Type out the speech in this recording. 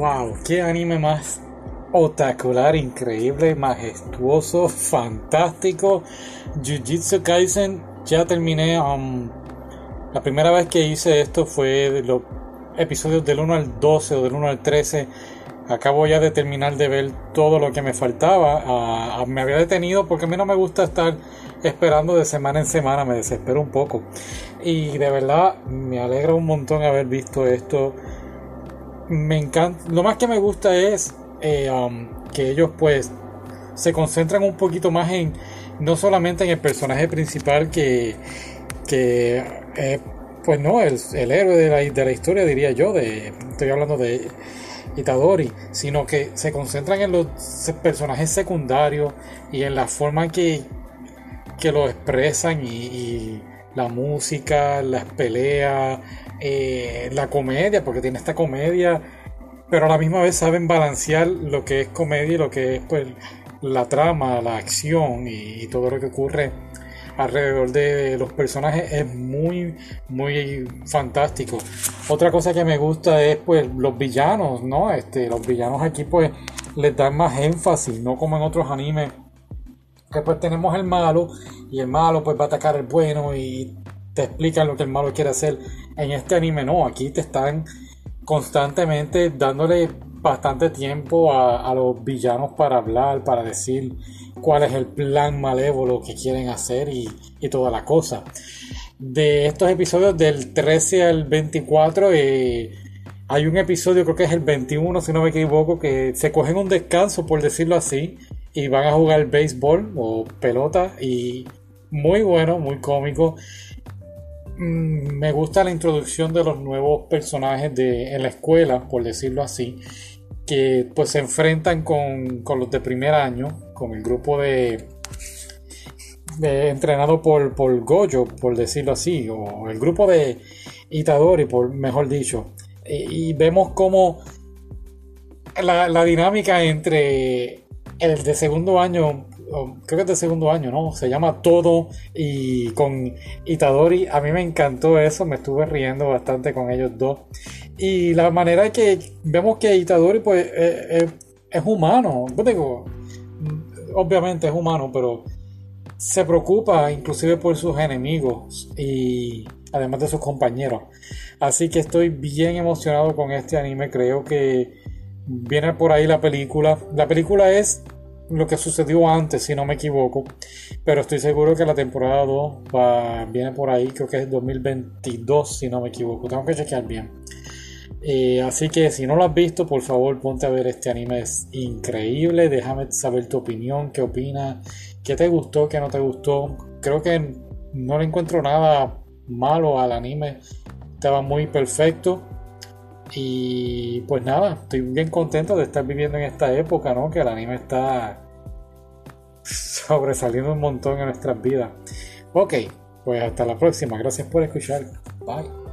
Wow, qué anime más otacular, increíble, majestuoso, fantástico. Jujutsu Kaisen, ya terminé. Um, la primera vez que hice esto fue de los episodios del 1 al 12 o del 1 al 13. Acabo ya de terminar de ver todo lo que me faltaba. Ah, me había detenido porque a mí no me gusta estar esperando de semana en semana, me desespero un poco. Y de verdad me alegra un montón haber visto esto. Me encanta, lo más que me gusta es eh, um, que ellos pues se concentran un poquito más en no solamente en el personaje principal que, que pues no, el, el héroe de la, de la, historia diría yo, de, estoy hablando de Itadori, sino que se concentran en los personajes secundarios y en la forma que, que lo expresan y, la música, las peleas, eh, la comedia, porque tiene esta comedia, pero a la misma vez saben balancear lo que es comedia y lo que es pues la trama, la acción y, todo lo que ocurre alrededor de los personajes es muy muy fantástico. Otra cosa que me gusta es pues los villanos, ¿no? Este, los villanos aquí pues les dan más énfasis, no como en otros animes que pues tenemos el malo y el malo pues va a atacar al bueno y te explican lo que el malo quiere hacer. En este anime no, aquí te están constantemente dándole bastante tiempo a, los villanos para hablar, para decir cuál es el plan malévolo que quieren hacer y, toda la cosa. De estos episodios del 13 al 24, eh, hay un episodio, creo que es el 21, si no me equivoco, que se cogen un descanso, por decirlo así, y van a jugar béisbol o pelota y muy bueno, muy cómico. Mm, me gusta la introducción de los nuevos personajes de, en la escuela, por decirlo así, que pues se enfrentan con, los de primer año, con el grupo de, entrenado por, por Gojo, por decirlo así, o el grupo de Itadori, por mejor dicho. Y, vemos como la, la dinámica entre el de segundo año, creo que es de segundo año, ¿no? Se llama Todo y con Itadori. A mí me encantó eso, me estuve riendo bastante con ellos dos. Y la manera que vemos que Itadori, pues, eh, eh, es humano. digo, obviamente es humano, pero se preocupa inclusive por sus enemigos y además de sus compañeros. Así que estoy bien emocionado con este anime. Creo que viene por ahí la película. La película es lo que sucedió antes, si no me equivoco. Pero estoy seguro que la temporada 2 va, viene por ahí, creo que es 2022, si no me equivoco. Tengo que chequear bien. Eh, así que si no lo has visto, por favor ponte a ver este anime. Es increíble. Déjame saber tu opinión, qué opinas, qué te gustó, qué no te gustó. Creo que no le encuentro nada malo al anime. Estaba muy perfecto. Y pues nada, estoy bien contento de estar viviendo en esta época, ¿no? Que el anime está sobresaliendo un montón en nuestras vidas. Ok, pues hasta la próxima. Gracias por escuchar. Bye.